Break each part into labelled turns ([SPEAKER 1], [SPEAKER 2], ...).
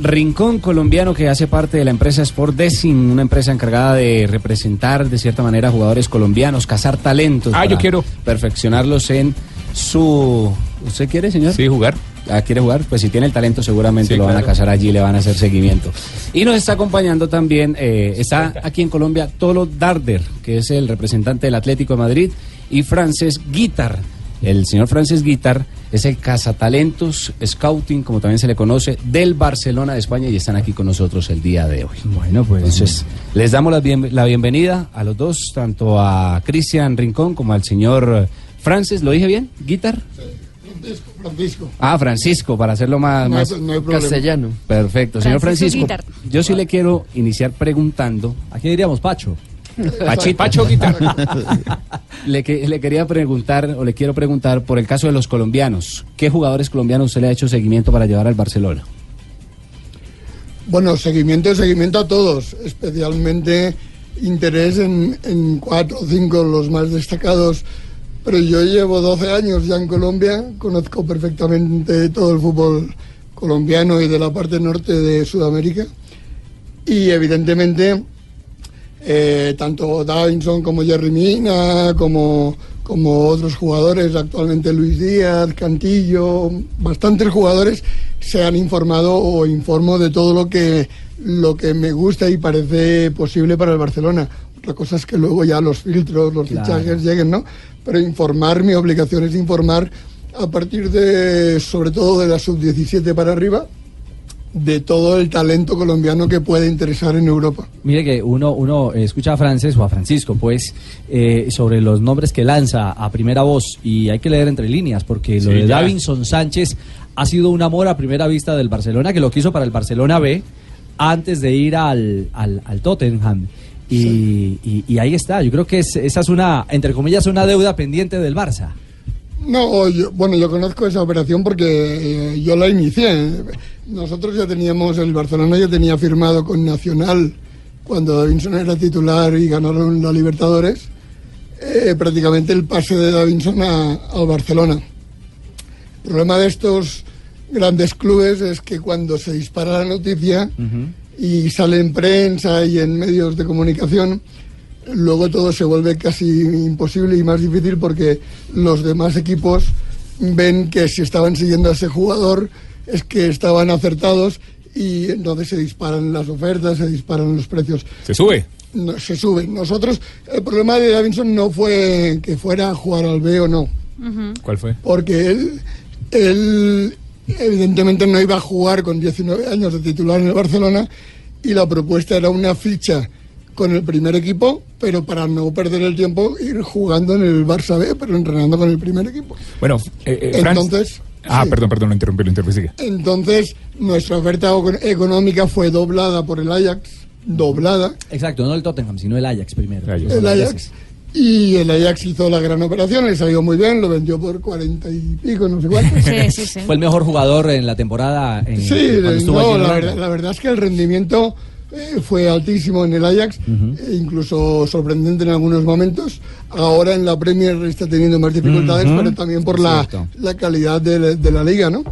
[SPEAKER 1] Rincón colombiano que hace parte de la empresa Sport Design, una empresa encargada de representar de cierta manera a jugadores colombianos, cazar talentos.
[SPEAKER 2] Ah, yo quiero.
[SPEAKER 1] Perfeccionarlos en su... ¿Usted quiere, señor?
[SPEAKER 2] Sí, jugar.
[SPEAKER 1] Ah, ¿Quiere jugar? Pues si tiene el talento seguramente
[SPEAKER 2] Sí,
[SPEAKER 1] lo van a cazar allí, le van a hacer seguimiento. Y nos está acompañando también, eh, está aquí en Colombia Tolo Darder, que es el representante del Atlético de Madrid, y Frances Guitar. El señor Frances Guitar es el cazatalentos scouting, como también se le conoce, del Barcelona de España y están aquí con nosotros el día de hoy.
[SPEAKER 3] Bueno, pues.
[SPEAKER 1] Entonces, les damos la, bien- la bienvenida a los dos, tanto a Cristian Rincón como al señor Frances. ¿Lo dije bien? ¿Guitar?
[SPEAKER 4] Francisco, Francisco.
[SPEAKER 1] Ah, Francisco, para hacerlo más,
[SPEAKER 4] No
[SPEAKER 1] más
[SPEAKER 4] no
[SPEAKER 3] castellano.
[SPEAKER 1] perfecto. Señor
[SPEAKER 5] Francisco Guitar.
[SPEAKER 1] yo sí le quiero iniciar preguntando,
[SPEAKER 3] Aquí diríamos Pacho.
[SPEAKER 1] Pachito,
[SPEAKER 2] Pacho Guitar.
[SPEAKER 1] le, que- le quería preguntar, o le quiero preguntar por el caso de los colombianos. ¿Qué jugadores colombianos usted le ha hecho seguimiento para llevar al Barcelona?
[SPEAKER 4] Bueno, seguimiento, seguimiento a todos, especialmente interés en, en cuatro o cinco los más destacados. Pero yo llevo 12 años ya en Colombia, conozco perfectamente todo el fútbol colombiano y de la parte norte de Sudamérica. Y evidentemente, eh, tanto Davinson como Jerry Mina, como, como otros jugadores, actualmente Luis Díaz, Cantillo, bastantes jugadores se han informado o informo de todo lo que, lo que me gusta y parece posible para el Barcelona. Otra cosa es que luego ya los filtros, los
[SPEAKER 3] Claro.
[SPEAKER 4] fichajes lleguen, ¿no? Pero informar, mi obligación es informar a partir de, sobre todo de la sub-17 para arriba, de todo el talento colombiano que puede interesar en Europa.
[SPEAKER 3] Mire que uno, uno eh, escucha a Frances o a Francisco, pues, eh, sobre los nombres que lanza a primera voz y hay que leer entre líneas, porque lo de
[SPEAKER 2] ya.
[SPEAKER 3] Davinson Sánchez ha sido un amor a primera vista del Barcelona, que lo quiso para el Barcelona B antes de ir al, al, al Tottenham. Y, y- y ahí está, yo creo que es- esa es una, entre comillas, una deuda pendiente del Barça.
[SPEAKER 4] No, yo- bueno, yo conozco esa operación porque eh, yo la inicié. Nosotros ya teníamos, el Barcelona ya tenía firmado con Nacional cuando Davinson era titular y ganaron la Libertadores, eh, prácticamente el pase de Davinson a- al Barcelona. El problema de estos grandes clubes es que cuando se dispara la noticia y sale en prensa y en medios de comunicación, luego todo se vuelve casi imposible y más difícil porque los demás equipos ven que si estaban siguiendo a ese jugador es que estaban acertados y entonces se disparan las ofertas, se disparan los precios
[SPEAKER 2] Se sube.
[SPEAKER 4] no, se suben. Nosotros, el problema de Davinson no fue que fuera a jugar al B o no,
[SPEAKER 2] ¿Cuál fue?
[SPEAKER 4] porque él, él evidentemente no iba a jugar con 19 años de titular en el Barcelona y la propuesta era una ficha con el primer equipo, pero para no perder el tiempo ir jugando en el Barça B, pero entrenando con el primer equipo.
[SPEAKER 2] Bueno, eh, eh, Franz-
[SPEAKER 4] Entonces,
[SPEAKER 2] Ah,
[SPEAKER 4] sí.
[SPEAKER 2] perdón, perdón, lo interrumpí, lo interrumpí. sigue.
[SPEAKER 4] Entonces, nuestra oferta económica fue doblada por el Ajax, doblada,
[SPEAKER 3] Exacto, no el Tottenham, sino el Ajax primero.
[SPEAKER 2] Ajax.
[SPEAKER 4] el Ajax. Y el Ajax hizo la gran operación, le salió muy bien, lo vendió por 40 y pico, no sé cuánto.
[SPEAKER 5] Sí, sí, sí.
[SPEAKER 3] Fue el mejor jugador en la temporada. En,
[SPEAKER 4] Sí, no, la, verdad, la verdad es que el rendimiento fue altísimo en el Ajax, e incluso sorprendente en algunos momentos. Ahora en la Premier está teniendo más dificultades, pero también por la, la calidad de, la- de la liga, ¿no?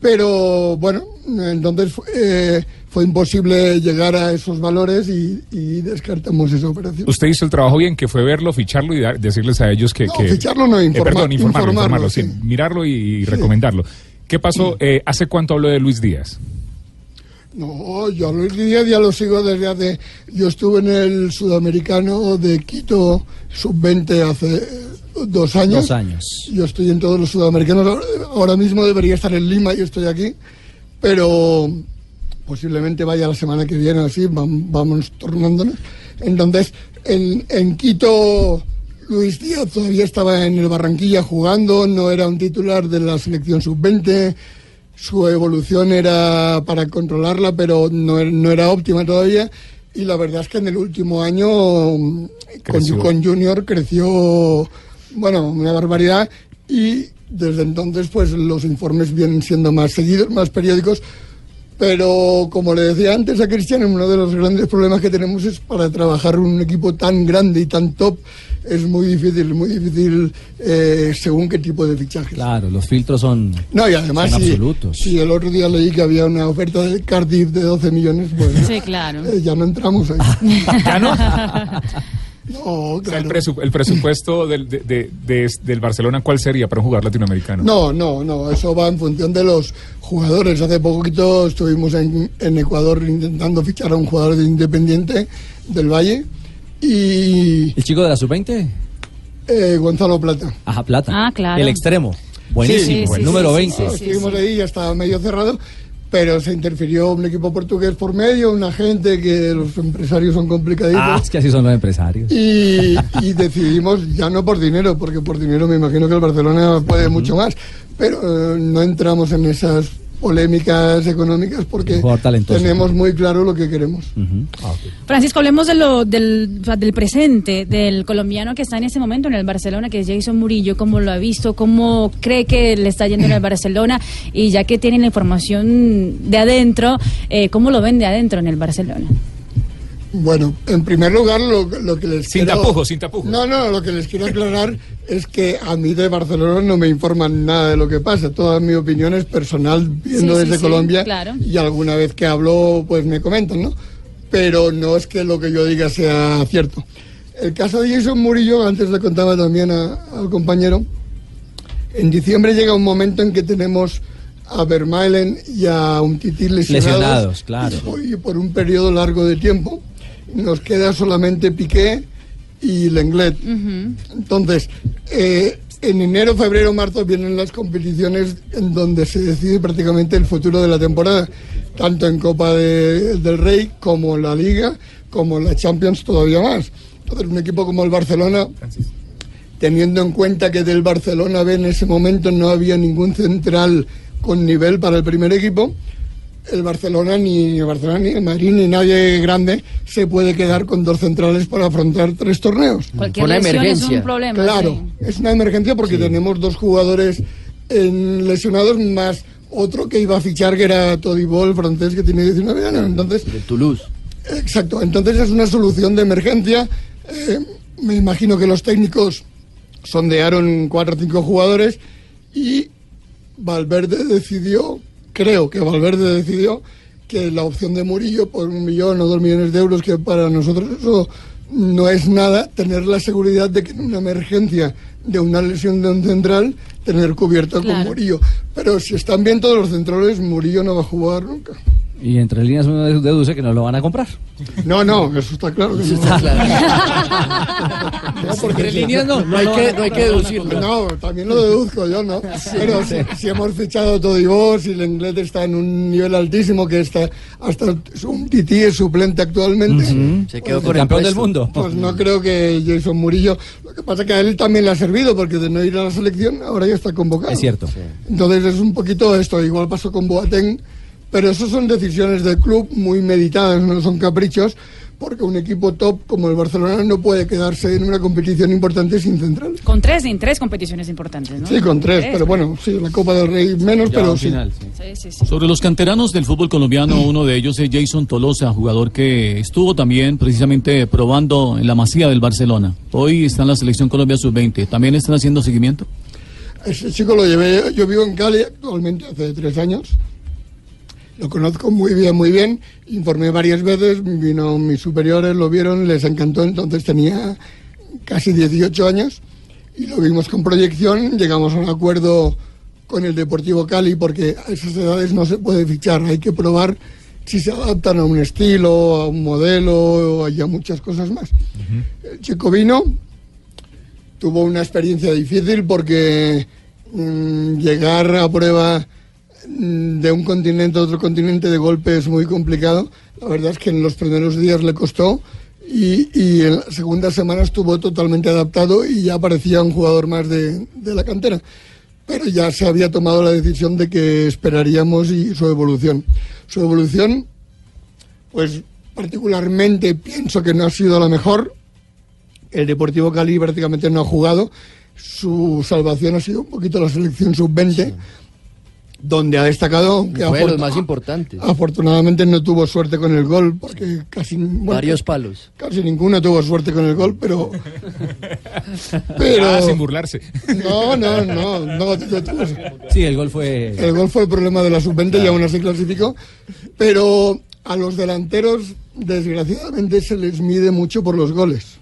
[SPEAKER 4] Pero bueno, entonces fue, eh, fue imposible llegar a esos valores y, y descartamos esa operación.
[SPEAKER 2] Usted hizo el trabajo bien, que fue verlo, ficharlo y dar- decirles a ellos que...
[SPEAKER 4] No,
[SPEAKER 2] que-
[SPEAKER 4] ficharlo no,
[SPEAKER 2] Eh,
[SPEAKER 4] informa-
[SPEAKER 2] perdón, informarlo,
[SPEAKER 4] informarlo,
[SPEAKER 2] informarlo, sí.
[SPEAKER 4] sí.
[SPEAKER 2] Mirarlo y, y recomendarlo. ¿Qué pasó? Eh, ¿Hace cuánto habló de Luis Díaz?
[SPEAKER 4] No, yo a Luis Díaz ya lo sigo desde hace... Yo estuve en el sudamericano de Quito sub-20 hace dos años.
[SPEAKER 3] Dos años.
[SPEAKER 4] Yo estoy en todos los sudamericanos. Ahora- mismo debería estar en Lima y estoy aquí. Pero posiblemente vaya la semana que viene, así, vam- vamos tornándonos. Entonces, en, en Quito, Luis Díaz todavía estaba en el Barranquilla jugando, no era un titular de la selección sub-20. Su evolución era para controlarla, pero no, er- no era óptima todavía. Y la verdad es que en el último año mm, con, con Junior creció, bueno, una barbaridad. Y desde entonces, pues los informes vienen siendo más seguidos, más periódicos, Pero como le decía antes a Cristian, uno de los grandes problemas que tenemos es para trabajar un equipo tan grande y tan top, es muy difícil, muy difícil eh, según qué tipo de fichajes.
[SPEAKER 3] Claro, los filtros son.
[SPEAKER 4] No, y además,
[SPEAKER 3] son
[SPEAKER 4] si,
[SPEAKER 3] absolutos.
[SPEAKER 4] si el otro día leí que había una oferta de Cardiff de 12 millones, pues
[SPEAKER 5] Sí, claro.
[SPEAKER 4] eh, ya no entramos ahí.
[SPEAKER 2] ¿Ya no?
[SPEAKER 4] No,
[SPEAKER 2] O sea, el,
[SPEAKER 4] claro.
[SPEAKER 2] presu- el presupuesto del, de- de- de- del Barcelona, ¿cuál sería para un jugador latinoamericano?
[SPEAKER 4] No, no, no, eso va en función de los jugadores. Hace poquito estuvimos en, en Ecuador intentando fichar a un jugador de Independiente del Valle y
[SPEAKER 3] ¿El chico de la sub-20?
[SPEAKER 4] eh, Gonzalo Plata.
[SPEAKER 3] Ajá, plata.
[SPEAKER 5] Ah, claro.
[SPEAKER 3] El extremo. Buenísimo.
[SPEAKER 5] Sí, sí,
[SPEAKER 3] el
[SPEAKER 5] sí,
[SPEAKER 3] número
[SPEAKER 5] sí,
[SPEAKER 3] 20.
[SPEAKER 5] sí, sí.
[SPEAKER 4] Estuvimos ahí, ya estaba medio cerrado, pero se interfirió un equipo portugués por medio, una gente que los empresarios son complicaditos.
[SPEAKER 3] Ah, es que así son los empresarios.
[SPEAKER 4] Y, y decidimos, ya no por dinero, porque por dinero me imagino que el Barcelona puede mucho más, pero eh, no entramos en esas polémicas económicas porque tenemos muy claro lo que queremos.
[SPEAKER 3] Ujú.
[SPEAKER 5] Francisco, hablemos de lo, del, del presente, del colombiano que está en ese momento en el Barcelona, que es Jason Murillo, cómo lo ha visto, cómo cree que le está yendo en el Barcelona y ya que tienen la información de adentro, eh, ¿cómo lo ven de adentro en el Barcelona?
[SPEAKER 4] Bueno, en primer lugar, lo, lo que les
[SPEAKER 2] Sin
[SPEAKER 4] quiero...
[SPEAKER 2] tapujos, sin tapujos.
[SPEAKER 4] No, no, lo que les quiero aclarar es que a mí de Barcelona no me informan nada de lo que pasa. Toda mi opinión es personal, viendo
[SPEAKER 5] Sí, sí,
[SPEAKER 4] desde
[SPEAKER 5] sí,
[SPEAKER 4] Colombia.
[SPEAKER 5] claro.
[SPEAKER 4] Y alguna vez que hablo, pues me comentan, ¿no? Pero no es que lo que yo diga sea cierto. El caso de Jason Murillo, antes le contaba también a- al compañero, en diciembre llega un momento en que tenemos a Vermaelen y a un tití lesionados,
[SPEAKER 3] Lesionados, claro.
[SPEAKER 4] y por un periodo largo de tiempo. Nos queda solamente Piqué y Lenglet. Entonces, eh, en enero, febrero, marzo vienen las competiciones en donde se decide prácticamente el futuro de la temporada, tanto en Copa de- del Rey como la Liga, como la Champions todavía más. Entonces, un equipo como el Barcelona, teniendo en cuenta que del Barcelona B en ese momento no había ningún central con nivel para el primer equipo, el Barcelona ni el Barcelona ni el Madrid ni nadie grande se puede quedar con dos centrales para afrontar tres torneos.
[SPEAKER 5] Cualquier
[SPEAKER 6] Una
[SPEAKER 5] lesión es
[SPEAKER 6] emergencia.
[SPEAKER 5] un problema.
[SPEAKER 4] Claro,
[SPEAKER 5] sí.
[SPEAKER 4] es una emergencia porque tenemos dos jugadores en lesionados más otro que iba a fichar que era Todibol, francés, que tiene 19 años. Entonces,
[SPEAKER 6] De Toulouse.
[SPEAKER 4] Exacto, entonces es una solución de emergencia. Eh, me imagino que los técnicos sondearon cuatro o cinco jugadores y Valverde decidió, creo que Valverde decidió que la opción de Murillo por un millón o dos millones de euros, que para nosotros eso no es nada, tener la seguridad de que en una emergencia de una lesión de un central, tener cubierto
[SPEAKER 5] Claro.
[SPEAKER 4] con Murillo. Pero si están bien todos los centrales, Murillo no va a jugar nunca.
[SPEAKER 3] Y entre líneas uno deduce que no lo van a comprar.
[SPEAKER 4] No, no, eso está claro. Que no. No, porque
[SPEAKER 3] Entre líneas no.
[SPEAKER 6] No hay que, no hay que deducirlo.
[SPEAKER 4] No, también lo deduzco yo, ¿no? Pero si, si hemos fichado todo y vos, y el inglés está en un nivel altísimo, que está hasta es un tití es suplente actualmente.
[SPEAKER 6] Se quedó
[SPEAKER 3] El
[SPEAKER 6] con el
[SPEAKER 3] campeón del mundo.
[SPEAKER 4] Pues no creo que Jason Murillo. Lo que pasa que a él también le ha servido, porque de no ir a la selección, ahora ya está convocado.
[SPEAKER 3] Es cierto.
[SPEAKER 4] Entonces es un poquito esto, igual pasó con Boateng, pero eso son decisiones del club muy meditadas, no son caprichos, porque un equipo top como el Barcelona no puede quedarse en una competición importante sin centrales.
[SPEAKER 5] Con tres, en tres competiciones importantes, ¿no?
[SPEAKER 4] Sí, con tres, pero bueno, sí, la Copa del Rey menos, pero sí.
[SPEAKER 5] Sí, sí, sí.
[SPEAKER 7] Sobre los canteranos del fútbol colombiano, uno de ellos es Jason Tolosa, jugador que estuvo también precisamente probando en la masía del Barcelona. Hoy está en la selección Colombia sub-20. ¿También están haciendo seguimiento?
[SPEAKER 4] Ese chico lo llevé, yo vivo en Cali actualmente hace tres años. Lo conozco muy bien, muy bien. Informé varias veces, vino mis superiores, lo vieron, les encantó. Entonces tenía casi 18 años y lo vimos con proyección. Llegamos a un acuerdo con el Deportivo Cali porque a esas edades no se puede fichar, hay que probar si se adaptan a un estilo, a un modelo y a muchas cosas más. El chico vino, tuvo una experiencia difícil porque mm, llegar a prueba de un continente a otro continente de golpe es muy complicado. La verdad es que en los primeros días le costó y, y en la segunda semana estuvo totalmente adaptado y ya parecía un jugador más de, de la cantera. Pero ya se había tomado la decisión de que esperaríamos y su evolución. Su evolución, pues particularmente pienso que no ha sido la mejor. El Deportivo Cali prácticamente no ha jugado. Su salvación ha sido un poquito la selección sub-20. Donde ha destacado que
[SPEAKER 6] Fue los más importantes.
[SPEAKER 4] afortunadamente no tuvo suerte con el gol porque casi bueno,
[SPEAKER 6] Varios palos.
[SPEAKER 4] casi ninguno tuvo suerte con el gol pero pero
[SPEAKER 2] Ah, sin burlarse.
[SPEAKER 4] no no no no
[SPEAKER 3] Sí, el gol fue...
[SPEAKER 4] el gol fue el problema de la sub-20 y aún así clasificó pero a los delanteros desgraciadamente se les mide mucho por los goles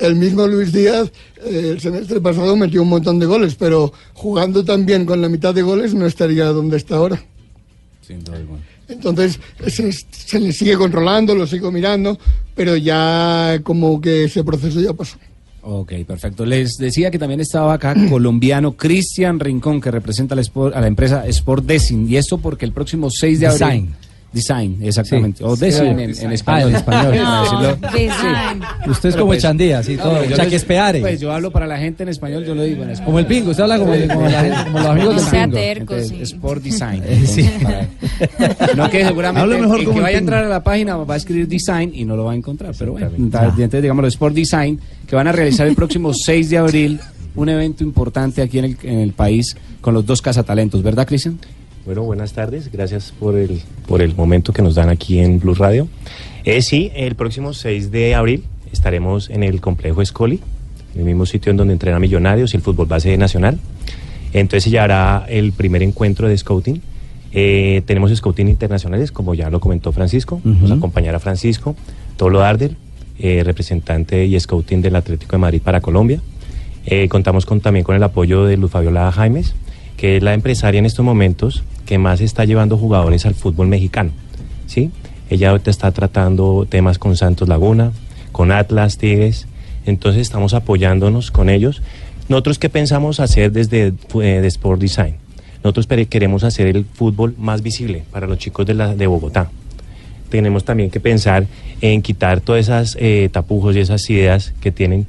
[SPEAKER 4] el mismo Luis Díaz eh, el semestre pasado metió un montón de goles pero jugando también con la mitad de goles no estaría donde está ahora
[SPEAKER 1] Sin duda alguna.
[SPEAKER 4] Entonces se, se le sigue controlando, lo sigo mirando, pero ya como que ese proceso ya pasó.
[SPEAKER 1] Ok, perfecto. Les decía que también estaba acá colombiano Cristian Rincón, que representa a la, Sport- a la empresa Sport Design. Y esto porque el próximo 6 de abril.
[SPEAKER 3] Design.
[SPEAKER 1] Design, exactamente.
[SPEAKER 3] Sí.
[SPEAKER 1] O Design en, en español.
[SPEAKER 3] Ah, en español.
[SPEAKER 1] para.
[SPEAKER 5] No, design.
[SPEAKER 3] Usted es como
[SPEAKER 1] pues-
[SPEAKER 3] Chandía, sí,
[SPEAKER 1] No,
[SPEAKER 3] todo.
[SPEAKER 1] pero yo
[SPEAKER 3] Chaquespeare.
[SPEAKER 1] Pues yo hablo para la gente en español, yo lo digo en español.
[SPEAKER 3] Como el pingo, usted habla como, como la como los amigos
[SPEAKER 5] No
[SPEAKER 3] del
[SPEAKER 5] sea
[SPEAKER 3] pingo.
[SPEAKER 5] terco,
[SPEAKER 1] Entonces,
[SPEAKER 5] sí.
[SPEAKER 1] Sport Design.
[SPEAKER 3] Sí.
[SPEAKER 1] Entonces, para- No que seguramente
[SPEAKER 3] Habla mejor
[SPEAKER 1] el
[SPEAKER 3] como
[SPEAKER 1] que
[SPEAKER 3] el
[SPEAKER 1] vaya a entrar a la página va a escribir Design y no lo va a encontrar. Pero bueno, entonces digamos Sport Design, que van a realizar el próximo 6 de abril un evento importante aquí en el, en el país con los dos cazatalentos, ¿verdad, Cristian?
[SPEAKER 8] Bueno, buenas tardes. Gracias por el, por el momento que nos dan aquí en Blue Radio. Eh, sí, el próximo 6 de abril estaremos en el complejo Escoli, en el mismo sitio en donde entrena Millonarios y el fútbol base nacional. Entonces se llevará el primer encuentro de scouting. Eh, tenemos scouting internacionales, como ya lo comentó Francisco. Nos acompañará Francisco Tolo Darder, eh, representante y scouting del Atlético de Madrid para Colombia. Eh, contamos con, también con el apoyo de Luz Fabiola Jaimes, que es la empresaria en estos momentos que más está llevando jugadores al fútbol mexicano. ¿sí? Ella ahorita está tratando temas con Santos Laguna, con Atlas, Tigres, entonces estamos apoyándonos con ellos. Nosotros, ¿qué pensamos hacer desde eh, de Sport Design? Nosotros queremos hacer el fútbol más visible para los chicos de, la, de Bogotá. Tenemos también que pensar en quitar todas esas eh, tapujos y esas ideas que tienen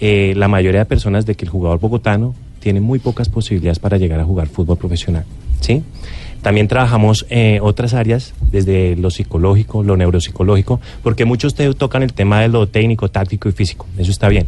[SPEAKER 8] eh, la mayoría de personas de que el jugador bogotano tiene muy pocas posibilidades para llegar a jugar fútbol profesional. ¿sí? También trabajamos eh, otras áreas, desde lo psicológico, lo neuropsicológico, porque muchos te tocan el tema de lo técnico, táctico y físico, eso está bien,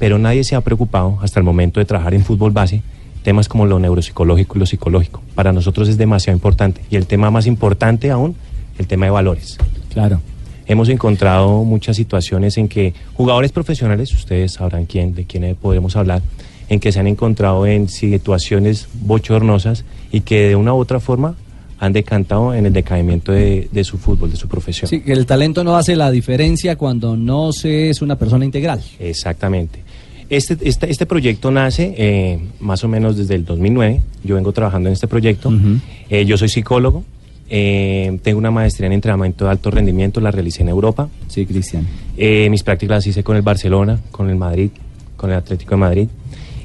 [SPEAKER 8] pero nadie se ha preocupado hasta el momento de trabajar en fútbol base temas como lo neuropsicológico y lo psicológico. Para nosotros es demasiado importante. Y el tema más importante aún, el tema de valores.
[SPEAKER 3] Claro.
[SPEAKER 8] Hemos encontrado muchas situaciones en que jugadores profesionales, ustedes sabrán quién, de quién podemos hablar, en que se han encontrado en situaciones bochornosas y que de una u otra forma han decantado en el decaimiento de, de su fútbol, de su profesión.
[SPEAKER 3] Sí, que el talento no hace la diferencia cuando no se es una persona integral.
[SPEAKER 8] Exactamente. Este, este, este proyecto nace eh, más o menos desde el 2009. Yo vengo trabajando en este proyecto. Eh, yo soy psicólogo. eh, tengo una maestría en entrenamiento de alto rendimiento. La realicé en Europa.
[SPEAKER 3] Sí, Cristian.
[SPEAKER 8] Mis prácticas las hice con el Barcelona, con el Madrid, con el Atlético de Madrid.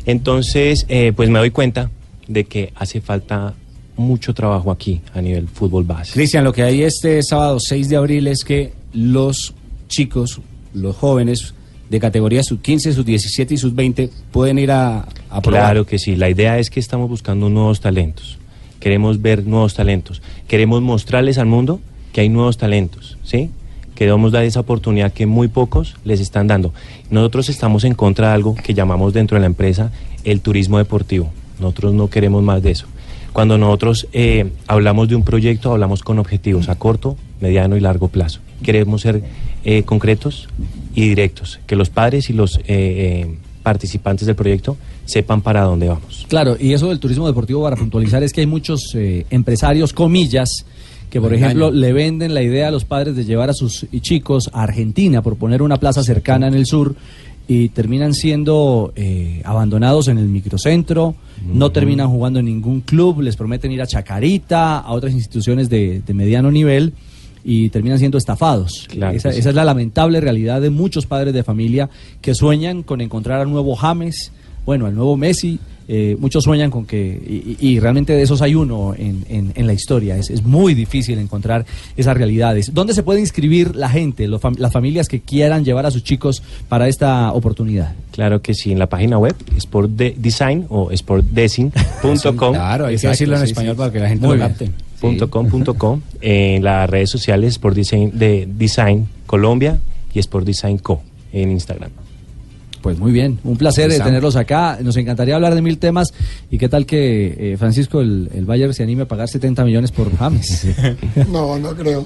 [SPEAKER 8] Entonces, eh, pues me doy cuenta de que hace falta mucho trabajo aquí a nivel fútbol base.
[SPEAKER 1] Cristian, lo que hay este sábado 6 de abril es que los chicos, los jóvenes de categoría sub 15, sub 17 y sub 20 pueden ir a, a probar.
[SPEAKER 8] Claro que sí, la idea es que estamos buscando nuevos talentos, queremos ver nuevos talentos, queremos mostrarles al mundo que hay nuevos talentos, ¿sí? Queremos dar esa oportunidad que muy pocos les están dando. Nosotros estamos en contra de algo que llamamos dentro de la empresa el turismo deportivo. Nosotros no queremos más de eso. Cuando nosotros eh, hablamos de un proyecto, hablamos con objetivos a corto, mediano y largo plazo. Queremos ser eh, concretos y directos, que los padres y los eh, participantes del proyecto sepan para dónde vamos.
[SPEAKER 3] Claro, y eso del turismo deportivo, para puntualizar, es que hay muchos empresarios, comillas, que por
[SPEAKER 1] Lo
[SPEAKER 3] ejemplo le venden la idea a los padres de llevar a sus chicos a Argentina por poner una plaza cercana en el sur y terminan siendo eh, abandonados en el microcentro, no terminan jugando en ningún club, les prometen ir a Chacarita, a otras instituciones de, de mediano nivel y terminan siendo estafados.
[SPEAKER 8] Claro
[SPEAKER 3] esa,
[SPEAKER 8] sí.
[SPEAKER 3] esa es la lamentable realidad de muchos padres de familia que sueñan con encontrar al nuevo James, bueno, al nuevo Messi. Eh, muchos sueñan con que, y, y- realmente de esos hay uno en, en- en la historia. Es, es muy difícil encontrar esas realidades. ¿Dónde se puede inscribir la gente, los fam- las familias que quieran llevar a sus chicos para esta oportunidad?
[SPEAKER 8] Claro que sí, en la página web sportdesign o sportdesign.com.
[SPEAKER 1] Claro, hay que decirlo en
[SPEAKER 3] sí,
[SPEAKER 1] español
[SPEAKER 3] sí.
[SPEAKER 1] para que la gente
[SPEAKER 3] Muy
[SPEAKER 1] lo capte.
[SPEAKER 8] punto com, punto com, en las redes sociales Sport Design, de Design Colombia y Sport Design Co en Instagram.
[SPEAKER 3] Pues muy bien, un placer eh,
[SPEAKER 1] Está.
[SPEAKER 3] tenerlos acá. Nos encantaría hablar de mil temas. ¿Y qué tal que eh, Francisco, el, el Bayern, se anime a pagar 70 millones por James?
[SPEAKER 4] No, no creo.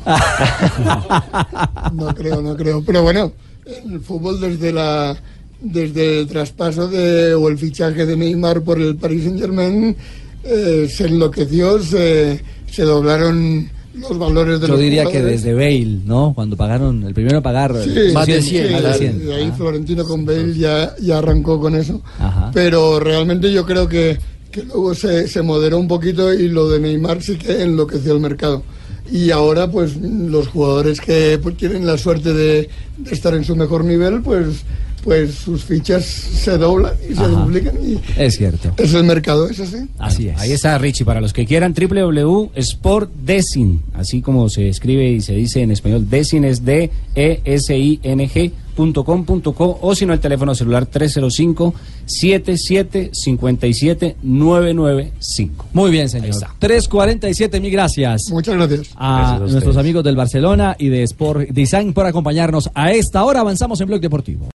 [SPEAKER 4] No creo, no creo. Pero bueno, el fútbol desde la desde el traspaso de o el fichaje de Neymar por el Paris Saint Germain eh, se enloqueció, se, se doblaron los valores de
[SPEAKER 3] Yo
[SPEAKER 4] los
[SPEAKER 3] diría que desde Bale, ¿no? Cuando pagaron, el primero a pagar
[SPEAKER 4] Sí,
[SPEAKER 7] Más de
[SPEAKER 4] sí,
[SPEAKER 7] 100,
[SPEAKER 4] sí,
[SPEAKER 3] más de
[SPEAKER 4] de-
[SPEAKER 3] 100.
[SPEAKER 4] de ahí
[SPEAKER 3] Ah.
[SPEAKER 4] Florentino con Bale ya, ya arrancó con eso.
[SPEAKER 3] Ajá.
[SPEAKER 4] Pero realmente yo creo que, que luego se, se moderó un poquito y lo de Neymar sí que enloqueció el mercado. Y ahora, pues, los jugadores que pues, tienen la suerte de, de estar en su mejor nivel, pues, pues sus fichas se doblan y se duplican. Y
[SPEAKER 3] Es cierto.
[SPEAKER 4] es el mercado, es así.
[SPEAKER 3] Así es.
[SPEAKER 1] Ahí está Richie, para los que quieran, www.sportdesin, así como se escribe y se dice en español, Desin es D E S I N G punto com punto co, o si no el teléfono celular 305 77 57 995.
[SPEAKER 3] Muy bien, señor.
[SPEAKER 1] está.
[SPEAKER 3] 347, mil gracias.
[SPEAKER 4] Muchas gracias.
[SPEAKER 3] a
[SPEAKER 8] Gracias a
[SPEAKER 3] nuestros
[SPEAKER 8] ustedes.
[SPEAKER 3] amigos del Barcelona y de Sport Design por acompañarnos a esta hora. Avanzamos en Blog Deportivo.